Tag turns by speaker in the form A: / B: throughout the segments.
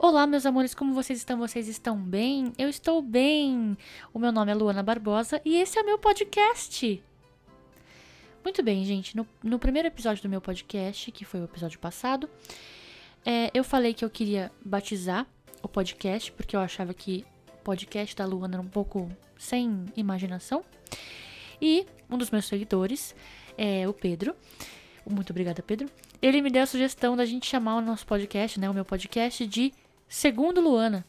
A: Olá, meus amores, como vocês estão? Vocês estão bem? Eu estou bem! O meu nome é Luana Barbosa e esse é o meu podcast. Muito bem, gente. No, no primeiro episódio do meu podcast, que foi o episódio passado, é, eu falei que eu queria batizar o podcast, porque eu achava que podcast da Luana era um pouco sem imaginação. E um dos meus seguidores, é o Pedro, muito obrigada, Pedro. Ele me deu a sugestão da gente chamar o nosso podcast, né, o meu podcast, de Segundo Luana.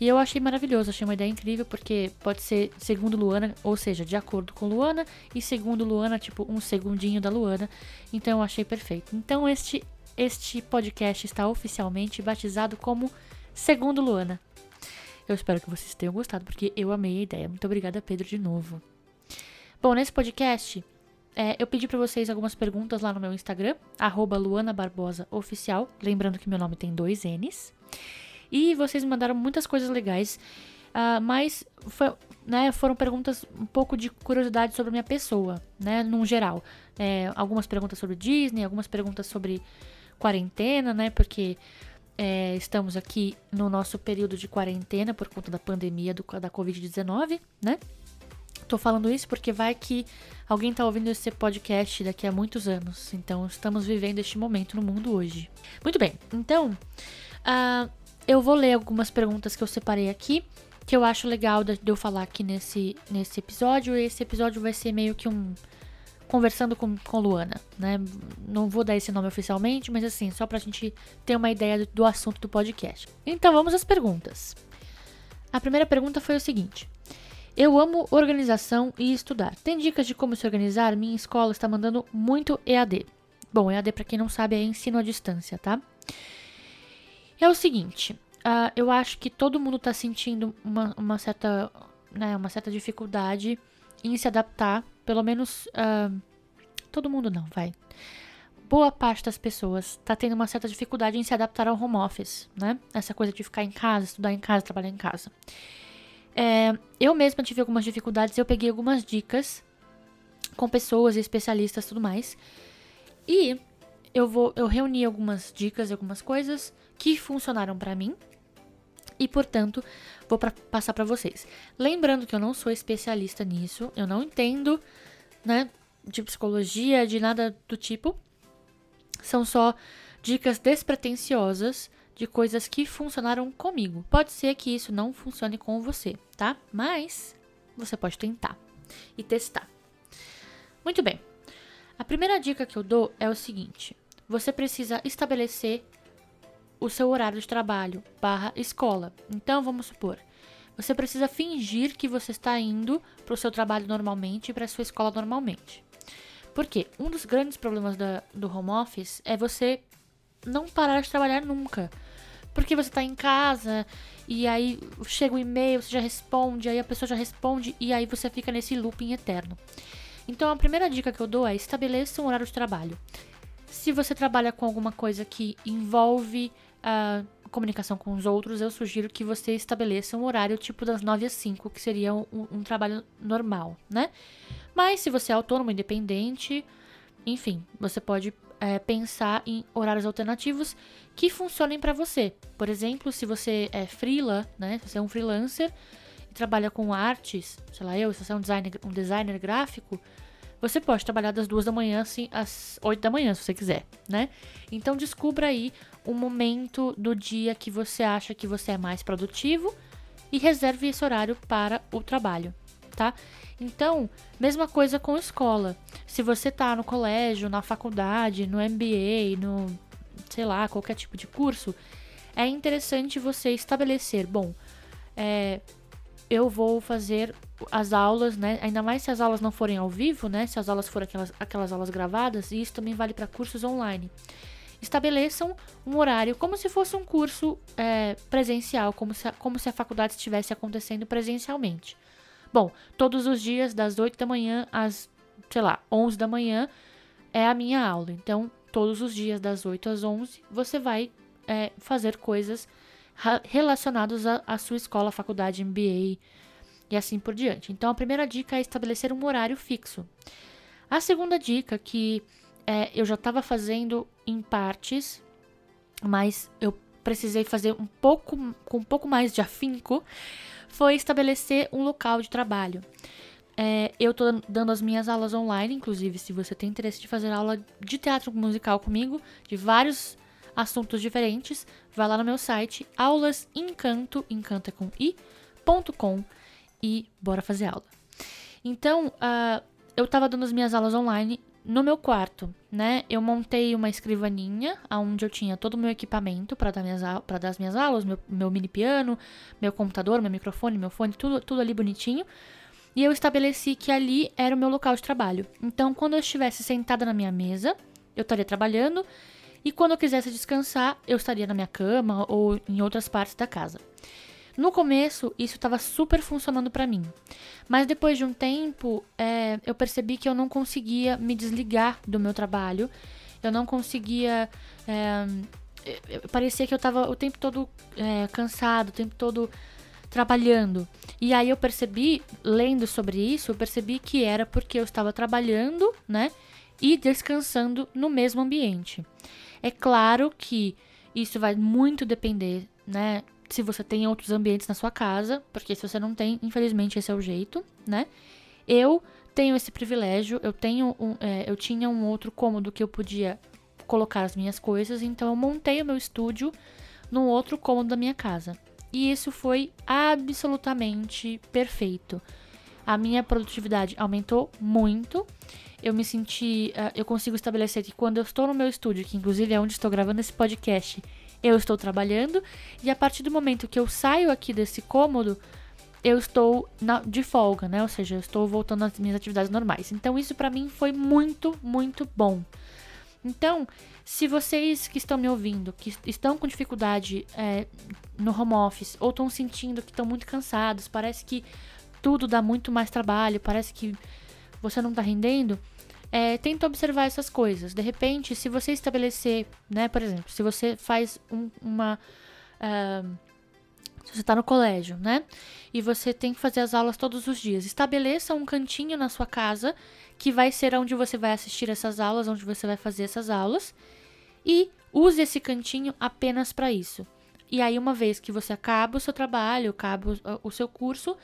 A: E eu achei maravilhoso, achei uma ideia incrível, porque pode ser segundo Luana, ou seja, de acordo com Luana, e segundo Luana, tipo um segundinho da Luana. Então eu achei perfeito. Então este, este podcast está oficialmente batizado como Segundo Luana. Eu espero que vocês tenham gostado, porque eu amei a ideia. Muito obrigada, Pedro, de novo. Bom, nesse podcast é, eu pedi para vocês algumas perguntas lá no meu Instagram, arroba Luana Barbosa Oficial, lembrando que meu nome tem dois N's. E vocês mandaram muitas coisas legais, uh, mas foi, né, foram perguntas um pouco de curiosidade sobre a minha pessoa, né, num geral. É, algumas perguntas sobre Disney, algumas perguntas sobre quarentena, né, porque é, estamos aqui no nosso período de quarentena por conta da pandemia do, da Covid-19, né? Tô falando isso porque vai que alguém tá ouvindo esse podcast daqui a muitos anos. Então, estamos vivendo este momento no mundo hoje. Muito bem, então, uh, eu vou ler algumas perguntas que eu separei aqui, que eu acho legal de eu falar aqui nesse, nesse episódio. Esse episódio vai ser meio que um. Conversando com, com Luana, né? Não vou dar esse nome oficialmente, mas assim, só pra gente ter uma ideia do, do assunto do podcast. Então, vamos às perguntas. A primeira pergunta foi o seguinte: eu amo organização e estudar. Tem dicas de como se organizar? Minha escola está mandando muito EAD. Bom, EAD, para quem não sabe, é ensino à distância, tá? É o seguinte, uh, eu acho que todo mundo está sentindo uma, uma, certa, né, uma certa dificuldade em se adaptar, pelo menos uh, todo mundo não, vai. Boa parte das pessoas está tendo uma certa dificuldade em se adaptar ao home office, né? Essa coisa de ficar em casa, estudar em casa, trabalhar em casa. É, eu mesma tive algumas dificuldades, eu peguei algumas dicas com pessoas, especialistas, tudo mais. E eu vou, eu reuni algumas dicas, algumas coisas que funcionaram para mim e, portanto, vou pra, passar para vocês. Lembrando que eu não sou especialista nisso, eu não entendo, né, de psicologia, de nada do tipo. São só dicas despretensiosas de coisas que funcionaram comigo. Pode ser que isso não funcione com você, tá? Mas você pode tentar e testar. Muito bem. A primeira dica que eu dou é o seguinte: você precisa estabelecer o seu horário de trabalho barra escola. Então, vamos supor, você precisa fingir que você está indo para o seu trabalho normalmente e para a sua escola normalmente. Porque um dos grandes problemas da, do home office é você não parar de trabalhar nunca. Porque você tá em casa e aí chega o um e-mail, você já responde, aí a pessoa já responde e aí você fica nesse looping eterno. Então a primeira dica que eu dou é estabeleça um horário de trabalho. Se você trabalha com alguma coisa que envolve a comunicação com os outros, eu sugiro que você estabeleça um horário tipo das 9 às 5, que seria um, um trabalho normal, né? Mas se você é autônomo, independente, enfim, você pode é, pensar em horários alternativos que funcionem para você. Por exemplo, se você é freela, né? Se você é um freelancer e trabalha com artes, sei lá, eu, se você é um designer, um designer gráfico, você pode trabalhar das duas da manhã assim, às oito da manhã, se você quiser, né? Então descubra aí um momento do dia que você acha que você é mais produtivo e reserve esse horário para o trabalho tá? Então, mesma coisa com escola. Se você tá no colégio, na faculdade, no MBA, no sei lá, qualquer tipo de curso, é interessante você estabelecer, bom, é, eu vou fazer as aulas, né? Ainda mais se as aulas não forem ao vivo, né? Se as aulas forem aquelas, aquelas aulas gravadas, e isso também vale para cursos online. Estabeleçam um horário como se fosse um curso é, presencial, como se, a, como se a faculdade estivesse acontecendo presencialmente. Bom, todos os dias, das 8 da manhã às, sei lá, 11 da manhã, é a minha aula. Então, todos os dias, das 8 às 11, você vai é, fazer coisas relacionadas à sua escola, faculdade, MBA e assim por diante. Então, a primeira dica é estabelecer um horário fixo. A segunda dica, que é, eu já estava fazendo em partes, mas eu precisei fazer um pouco, com um pouco mais de afinco, foi estabelecer um local de trabalho. É, eu tô dando as minhas aulas online, inclusive, se você tem interesse de fazer aula de teatro musical comigo, de vários assuntos diferentes, vai lá no meu site aulasencanto, encanto é com e bora fazer aula. Então, uh, eu tava dando as minhas aulas online no meu quarto, né? Eu montei uma escrivaninha onde eu tinha todo o meu equipamento para dar, minhas, dar as minhas aulas, meu, meu mini piano, meu computador, meu microfone, meu fone, tudo, tudo ali bonitinho. E eu estabeleci que ali era o meu local de trabalho. Então, quando eu estivesse sentada na minha mesa, eu estaria trabalhando. E quando eu quisesse descansar, eu estaria na minha cama ou em outras partes da casa. No começo, isso estava super funcionando para mim. Mas depois de um tempo, é, eu percebi que eu não conseguia me desligar do meu trabalho. Eu não conseguia. É, parecia que eu estava o tempo todo é, cansado, o tempo todo trabalhando. E aí eu percebi, lendo sobre isso, eu percebi que era porque eu estava trabalhando, né? E descansando no mesmo ambiente. É claro que isso vai muito depender, né? Se você tem outros ambientes na sua casa, porque se você não tem, infelizmente esse é o jeito, né? Eu tenho esse privilégio, eu tenho um, é, eu tinha um outro cômodo que eu podia colocar as minhas coisas, então eu montei o meu estúdio num outro cômodo da minha casa. E isso foi absolutamente perfeito. A minha produtividade aumentou muito. Eu me senti. Uh, eu consigo estabelecer que quando eu estou no meu estúdio, que inclusive é onde estou gravando esse podcast, eu estou trabalhando. E a partir do momento que eu saio aqui desse cômodo, eu estou na, de folga, né? Ou seja, eu estou voltando às minhas atividades normais. Então, isso para mim foi muito, muito bom. Então, se vocês que estão me ouvindo, que estão com dificuldade é, no home office, ou estão sentindo que estão muito cansados, parece que tudo dá muito mais trabalho, parece que você não está rendendo, é, tenta observar essas coisas. De repente, se você estabelecer, né, por exemplo, se você faz um, uma. Uh, se você está no colégio, né? E você tem que fazer as aulas todos os dias. Estabeleça um cantinho na sua casa que vai ser onde você vai assistir essas aulas, onde você vai fazer essas aulas. E use esse cantinho apenas para isso. E aí, uma vez que você acaba o seu trabalho, acaba o seu curso,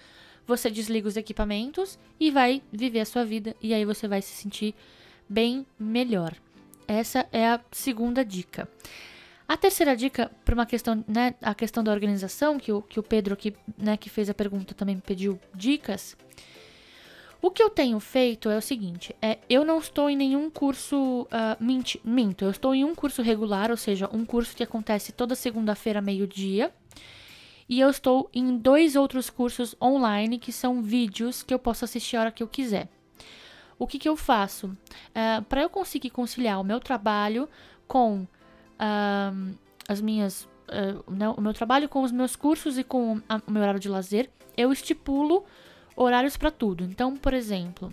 A: você desliga os equipamentos e vai viver a sua vida. E aí você vai se sentir bem melhor. Essa é a segunda dica. A terceira dica, para uma questão, né, a questão da organização, que o, que o Pedro aqui, né, que fez a pergunta também pediu dicas. O que eu tenho feito é o seguinte: é, eu não estou em nenhum curso. Uh, minto, eu estou em um curso regular, ou seja, um curso que acontece toda segunda-feira, meio-dia. E eu estou em dois outros cursos online que são vídeos que eu posso assistir a hora que eu quiser. O que, que eu faço? Uh, é, Para eu conseguir conciliar o meu trabalho com uh, as minhas. Uh, o meu trabalho com os meus cursos e com a, o meu horário de lazer, eu estipulo horários para tudo. Então, por exemplo,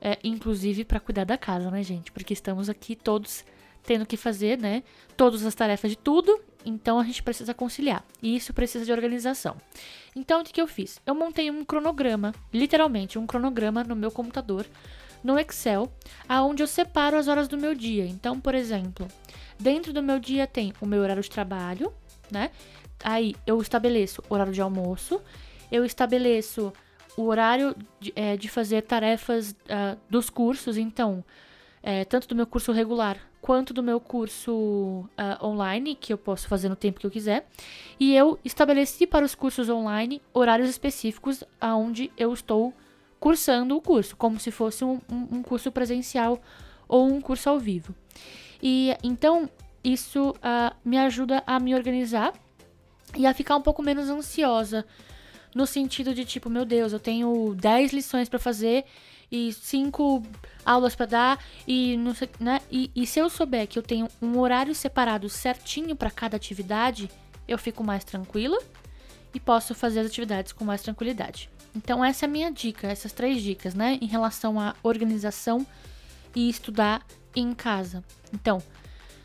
A: é, inclusive para cuidar da casa, né, gente? Porque estamos aqui todos tendo que fazer, né, todas as tarefas de tudo, então a gente precisa conciliar. E isso precisa de organização. Então, o que eu fiz? Eu montei um cronograma, literalmente um cronograma no meu computador, no Excel, aonde eu separo as horas do meu dia. Então, por exemplo, dentro do meu dia tem o meu horário de trabalho, né? Aí eu estabeleço horário de almoço, eu estabeleço o horário de, é, de fazer tarefas uh, dos cursos, então, é, tanto do meu curso regular quanto do meu curso uh, online, que eu posso fazer no tempo que eu quiser. E eu estabeleci para os cursos online horários específicos aonde eu estou cursando o curso, como se fosse um, um, curso presencial ou um curso ao vivo. E então isso uh, me ajuda a me organizar e a ficar um pouco menos ansiosa no sentido de tipo, meu Deus, eu tenho 10 lições para fazer e 5 aulas para dar e não sei, né? E, e, se eu souber que eu tenho um horário separado certinho para cada atividade, eu fico mais tranquila e posso fazer as atividades com mais tranquilidade. Então essa é a minha dica, essas três dicas, né, em relação à organização e estudar em casa. Então,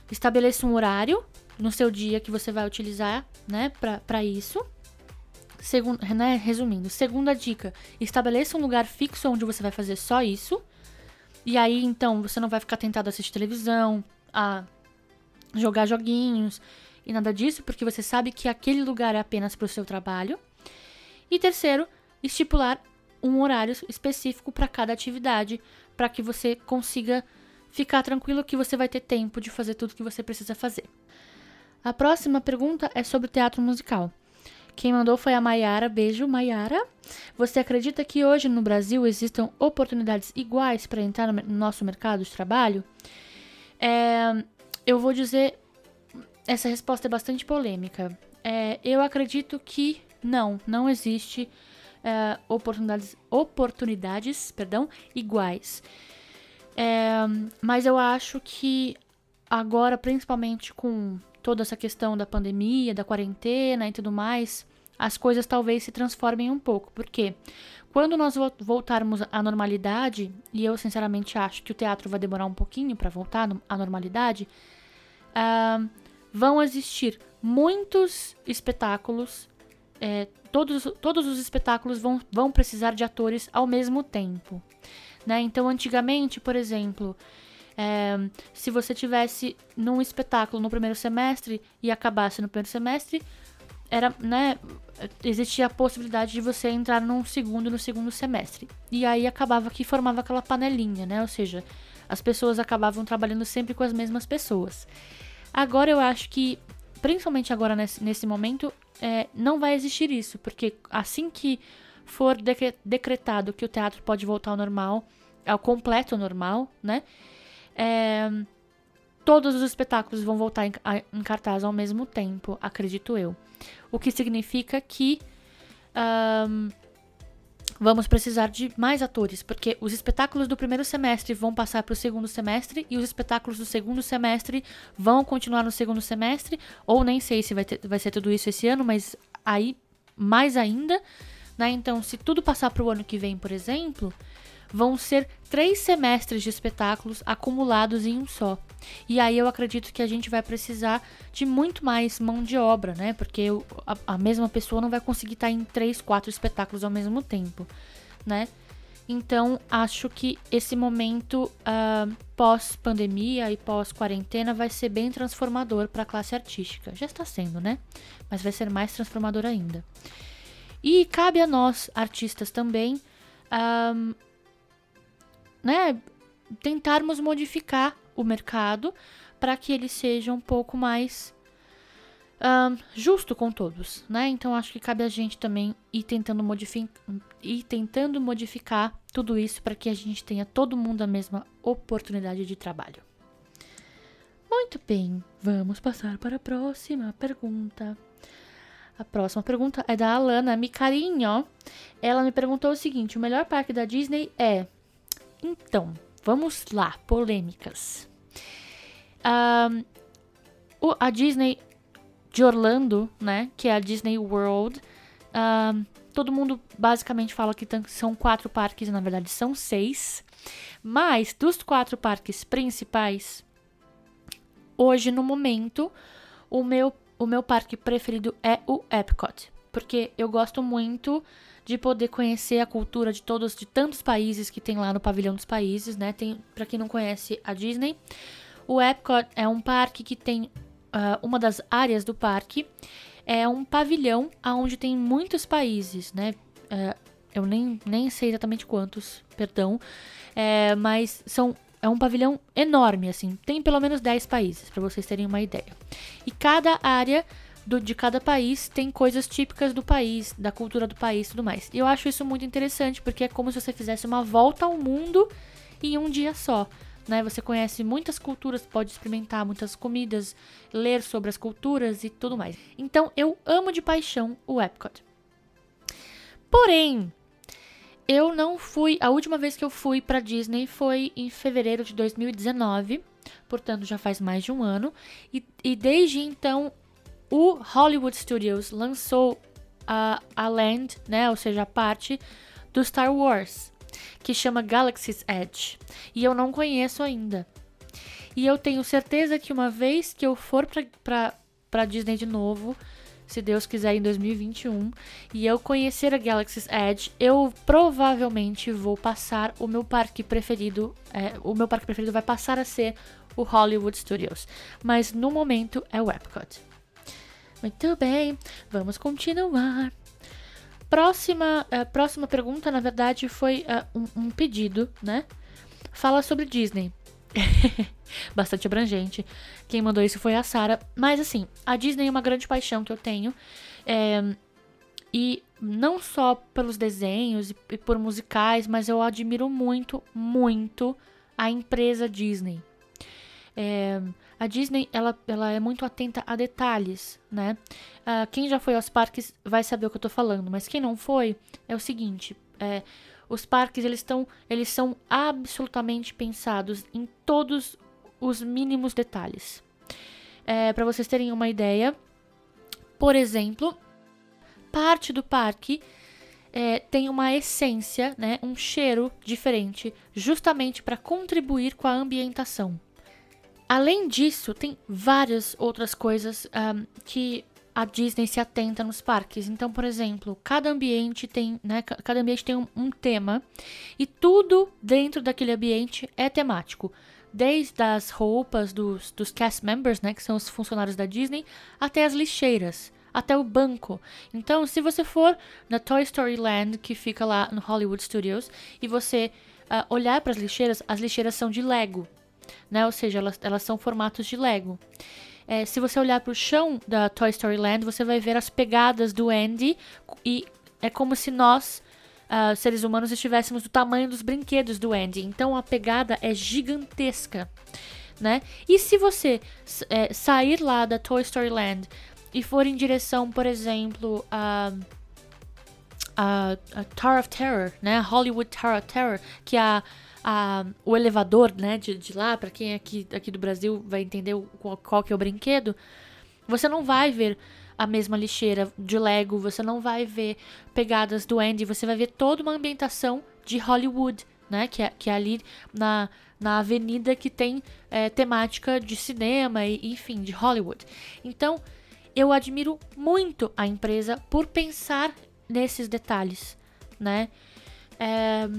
A: estabeleça um horário no seu dia que você vai utilizar, né, para isso Segundo, né, resumindo, segunda dica: estabeleça um lugar fixo onde você vai fazer só isso. E aí, então, você não vai ficar tentado a assistir televisão, a jogar joguinhos e nada disso, porque você sabe que aquele lugar é apenas para o seu trabalho. E terceiro, estipular um horário específico para cada atividade, para que você consiga ficar tranquilo que você vai ter tempo de fazer tudo que você precisa fazer. A próxima pergunta é sobre teatro musical. Quem mandou foi a Maiara. Beijo, Maiara. Você acredita que hoje no Brasil existam oportunidades iguais para entrar no nosso mercado de trabalho? É, eu vou dizer. Essa resposta é bastante polêmica. É, eu acredito que não, não existe é, oportunidades, oportunidades perdão, iguais. É, mas eu acho que agora, principalmente com toda essa questão da pandemia, da quarentena e tudo mais, as coisas talvez se transformem um pouco. Porque quando nós voltarmos à normalidade, e eu sinceramente acho que o teatro vai demorar um pouquinho para voltar à normalidade, uh, vão existir muitos espetáculos é, todos, todos os espetáculos vão, vão precisar de atores ao mesmo tempo. Né? Então, antigamente, por exemplo, é, se você tivesse num espetáculo no primeiro semestre e acabasse no primeiro semestre, era, né, existia a possibilidade de você entrar num segundo no segundo semestre. E aí acabava que formava aquela panelinha, né? Ou seja, as pessoas acabavam trabalhando sempre com as mesmas pessoas. Agora eu acho que, principalmente agora nesse, nesse momento, é, não vai existir isso, porque assim que for decretado que o teatro pode voltar ao normal, ao completo normal, né? É, todos os espetáculos vão voltar em, em, cartaz ao mesmo tempo, acredito eu. O que significa que um, vamos precisar de mais atores, porque os espetáculos do primeiro semestre vão passar para o segundo semestre e os espetáculos do segundo semestre vão continuar no segundo semestre, ou nem sei se vai, ter, vai ser tudo isso esse ano, mas aí mais ainda, né? Então, se tudo passar para o ano que vem, por exemplo, vão ser três semestres de espetáculos acumulados em um só. E aí eu acredito que a gente vai precisar de muito mais mão de obra, né? Porque a, a, mesma pessoa não vai conseguir estar em três, quatro espetáculos ao mesmo tempo, né? Então acho que esse momento uh, pós-pandemia e pós-quarentena vai ser bem transformador para a classe artística. Já está sendo, né? Mas vai ser mais transformador ainda. E cabe a nós, artistas, também, ah, né, tentarmos modificar o mercado para que ele seja um pouco mais um, justo com todos, né? Então acho que cabe a gente também ir tentando, modifi ir tentando modificar tudo isso para que a gente tenha todo mundo a mesma oportunidade de trabalho. Muito bem, vamos passar para a próxima pergunta. A próxima pergunta é da Alana Micarinho. Ela me perguntou o seguinte: o melhor parque da Disney é então, vamos lá, polêmicas. Um, a Disney de Orlando, né, que é a Disney World, um, todo mundo basicamente fala que são quatro parques, na verdade são seis. Mas dos quatro parques principais, hoje no momento, o meu, o meu parque preferido é o Epcot, porque eu gosto muito de poder conhecer a cultura de todos, de tantos países que tem lá no pavilhão dos países, né? Tem, para quem não conhece a Disney, o Epcot é um parque que tem uh, uma das áreas do parque é um pavilhão onde tem muitos países, né? Uh, eu nem, nem sei exatamente quantos, perdão, é, mas são é um pavilhão enorme, assim. Tem pelo menos 10 países, para vocês terem uma ideia. E cada área do, de cada país tem coisas típicas do país, da cultura do país e tudo mais. E eu acho isso muito interessante, porque é como se você fizesse uma volta ao mundo em um dia só. Né? Você conhece muitas culturas, pode experimentar muitas comidas, ler sobre as culturas e tudo mais. Então eu amo de paixão o Epcot. Porém, eu não fui. A última vez que eu fui para Disney foi em fevereiro de 2019, portanto já faz mais de um ano. E, e desde então o Hollywood Studios lançou a, a land, né, ou seja, a parte do Star Wars, que chama Galaxy's Edge, e eu não conheço ainda. E eu tenho certeza que uma vez que eu for para Disney de novo, se Deus quiser, em 2021, e eu conhecer a Galaxy's Edge, eu provavelmente vou passar o meu parque preferido. É, o meu parque preferido vai passar a ser o Hollywood Studios. Mas no momento é o Epcot. Muito bem, vamos continuar. Próxima, uh, próxima pergunta, na verdade, foi uh, um, um, pedido, né? Fala sobre Disney. Bastante abrangente. Quem mandou isso foi a Sara. Mas assim, a Disney é uma grande paixão que eu tenho. É, e não só pelos desenhos e por musicais, mas eu admiro muito, muito a empresa Disney. É, a Disney ela, ela é muito atenta a detalhes, né? Uh, quem já foi aos parques vai saber o que eu tô falando, mas quem não foi é o seguinte: é, os parques eles estão eles são absolutamente pensados em todos os mínimos detalhes. É, Para vocês terem uma ideia, por exemplo, parte do parque é, tem uma essência, né, um cheiro diferente, justamente para contribuir com a ambientação. Além disso, tem várias outras coisas um, que a Disney se atenta nos parques. Então, por exemplo, cada ambiente tem, né, cada ambiente tem um, um tema e tudo dentro daquele ambiente é temático desde as roupas dos, dos cast members, né, que são os funcionários da Disney, até as lixeiras, até o banco. Então, se você for na Toy Story Land, que fica lá no Hollywood Studios, e você uh, olhar para as lixeiras, as lixeiras são de Lego né? Ou seja, elas, elas são formatos de Lego. É, se você olhar para o chão da Toy Story Land, você vai ver as pegadas do Andy e é como se nós, uh, seres humanos, estivéssemos do tamanho dos brinquedos do Andy. Então a pegada é gigantesca, né? E se você é, sair lá da Toy Story Land e for em direção, por exemplo, a a, a Tower of Terror, né? Hollywood Tower of Terror, que é a a, o elevador, né, de, de lá, para quem é aqui, aqui do Brasil vai entender qual, qual que é o brinquedo, você não vai ver a mesma lixeira de Lego, você não vai ver pegadas do Andy, você vai ver toda uma ambientação de Hollywood, né, que é, que é ali na, na avenida que tem é, temática de cinema e, enfim, de Hollywood. Então, eu admiro muito a empresa por pensar nesses detalhes, né? É,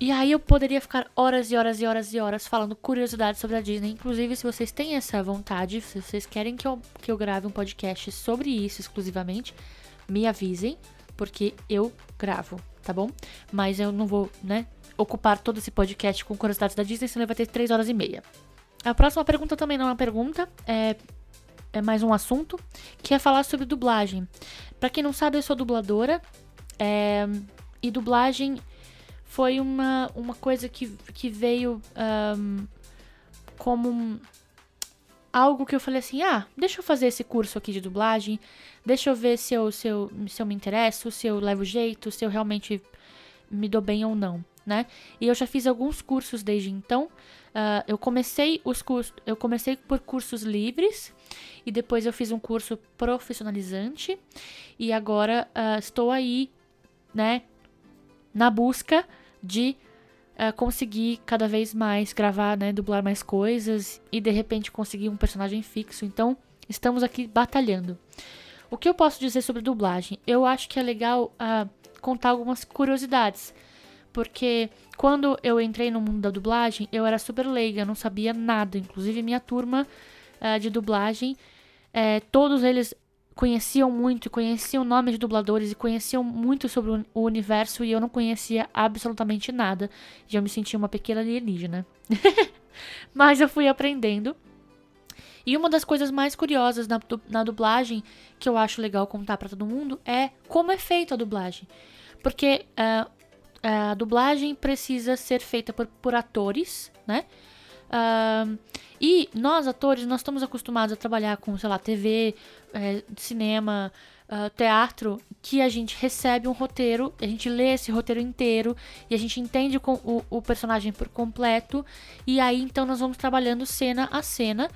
A: e aí eu poderia ficar horas e horas e horas e horas falando curiosidades sobre a Disney. Inclusive, se vocês têm essa vontade, se vocês querem que eu, que eu grave um podcast sobre isso exclusivamente, me avisem, porque eu gravo, tá bom? Mas eu não vou, né, ocupar todo esse podcast com curiosidades da Disney, senão vai ter 3 horas e meia. A próxima pergunta também não é uma pergunta, é, é mais um assunto, que é falar sobre dublagem. Para quem não sabe, eu sou dubladora, é, e dublagem foi uma, uma coisa que, que veio um, como um, algo que eu falei assim: ah, deixa eu fazer esse curso aqui de dublagem, deixa eu ver se eu, se eu, se eu me interesso, se eu levo jeito, se eu realmente me dou bem ou não, né? E eu já fiz alguns cursos desde então. Uh, eu comecei os cursos, eu comecei por cursos livres e depois eu fiz um curso profissionalizante e agora uh, estou aí, né, na busca de uh, conseguir cada vez mais gravar, né, dublar mais coisas e de repente conseguir um personagem fixo. Então, estamos aqui batalhando. O que eu posso dizer sobre dublagem? Eu acho que é legal uh, contar algumas curiosidades. Porque quando eu entrei no mundo da dublagem, eu era super leiga, não sabia nada. Inclusive, minha turma uh, de dublagem, eh, todos eles conheciam muito, conheciam nomes de dubladores e conheciam muito sobre o universo e eu não conhecia absolutamente nada. E eu me sentia uma pequena alienígena. Mas eu fui aprendendo. E uma das coisas mais curiosas na, na dublagem que eu acho legal contar para todo mundo é como é feita a dublagem. Porque uh, a dublagem precisa ser feita por, por atores, né? Uh, e nós, atores, nós estamos acostumados a trabalhar com, sei lá, TV, é, cinema, uh, teatro, que a gente recebe um roteiro, a gente lê esse roteiro inteiro e a gente entende o, o, personagem por completo. E aí, então, nós vamos trabalhando cena a cena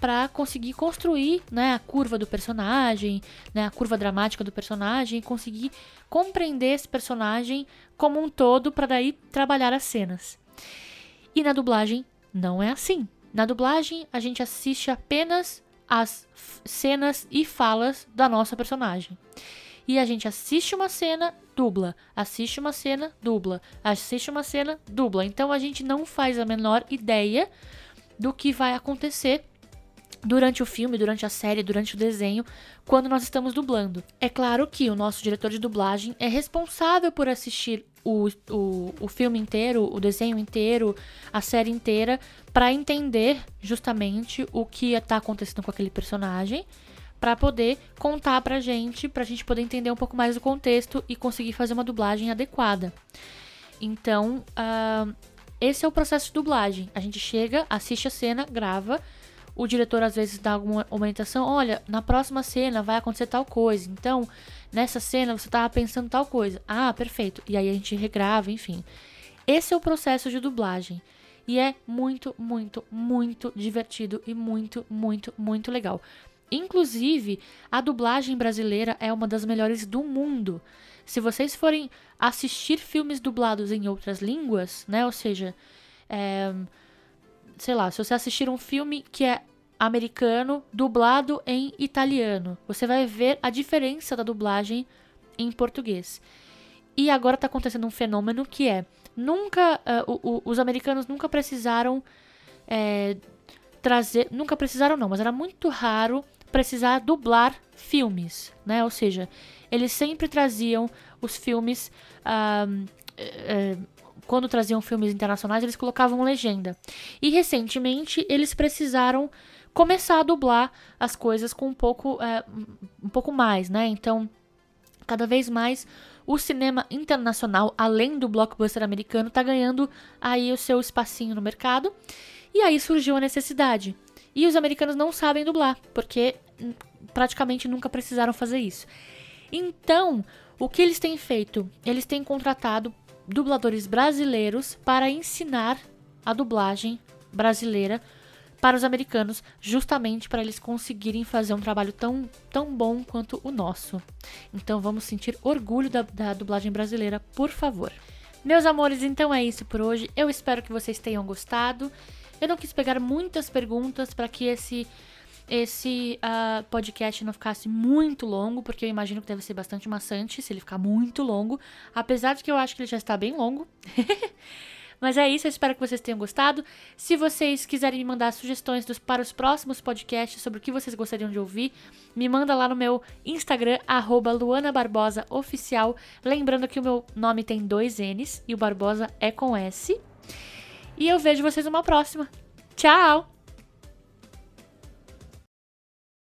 A: para conseguir construir né, a curva do personagem, né, a curva dramática do personagem, conseguir compreender esse personagem como um todo para daí trabalhar as cenas. E na dublagem não é assim. Na dublagem, a gente assiste apenas as cenas e falas da nossa personagem. E a gente assiste uma cena, dubla. Assiste uma cena, dubla. Assiste uma cena, dubla. Então a gente não faz a menor ideia do que vai acontecer durante o filme, durante a série, durante o desenho, quando nós estamos dublando. É claro que o nosso diretor de dublagem é responsável por assistir o, o, o filme inteiro, o desenho inteiro, a série inteira, para entender justamente o que está acontecendo com aquele personagem, para poder contar pra gente, pra gente poder entender um pouco mais o contexto e conseguir fazer uma dublagem adequada. Então, uh, esse é o processo de dublagem. A gente chega, assiste a cena, grava o diretor às vezes dá alguma orientação, olha, na próxima cena vai acontecer tal coisa. Então, nessa cena você estava pensando tal coisa. Ah, perfeito. E aí a gente regrava, enfim. Esse é o processo de dublagem. E é muito, muito, muito divertido e muito, muito, muito legal. Inclusive, a dublagem brasileira é uma das melhores do mundo. Se vocês forem assistir filmes dublados em outras línguas, né? Ou seja, é, sei lá, se você assistir um filme que é americano dublado em italiano, você vai ver a diferença da dublagem em português. E agora está acontecendo um fenômeno que é nunca uh, o, o, os americanos nunca precisaram é, trazer, nunca precisaram não, mas era muito raro precisar dublar filmes, né? Ou seja, eles sempre traziam os filmes uh, quando traziam filmes internacionais, eles colocavam legenda. E recentemente eles precisaram começar a dublar as coisas com um pouco, é, um pouco mais, né? Então, cada vez mais o cinema internacional, além do blockbuster americano, está ganhando aí o seu espacinho no mercado. E aí surgiu a necessidade. E os americanos não sabem dublar, porque praticamente nunca precisaram fazer isso. Então, o que eles têm feito? Eles têm contratado dubladores brasileiros para ensinar a dublagem brasileira para os americanos, justamente para eles conseguirem fazer um trabalho tão, tão bom quanto o nosso. Então vamos sentir orgulho da, da dublagem brasileira, por favor. Meus amores, então é isso por hoje. Eu espero que vocês tenham gostado. Eu não quis pegar muitas perguntas para que esse esse uh, podcast não ficasse muito longo, porque eu imagino que deve ser bastante maçante se ele ficar muito longo, apesar de que eu acho que ele já está bem longo. Mas é isso, eu espero que vocês tenham gostado. Se vocês quiserem me mandar sugestões dos, para os próximos podcasts sobre o que vocês gostariam de ouvir, me manda lá no meu Instagram, arroba Luana Barbosa Oficial. Lembrando que o meu nome tem dois N's e o Barbosa é com S. E eu vejo vocês numa próxima. Tchau!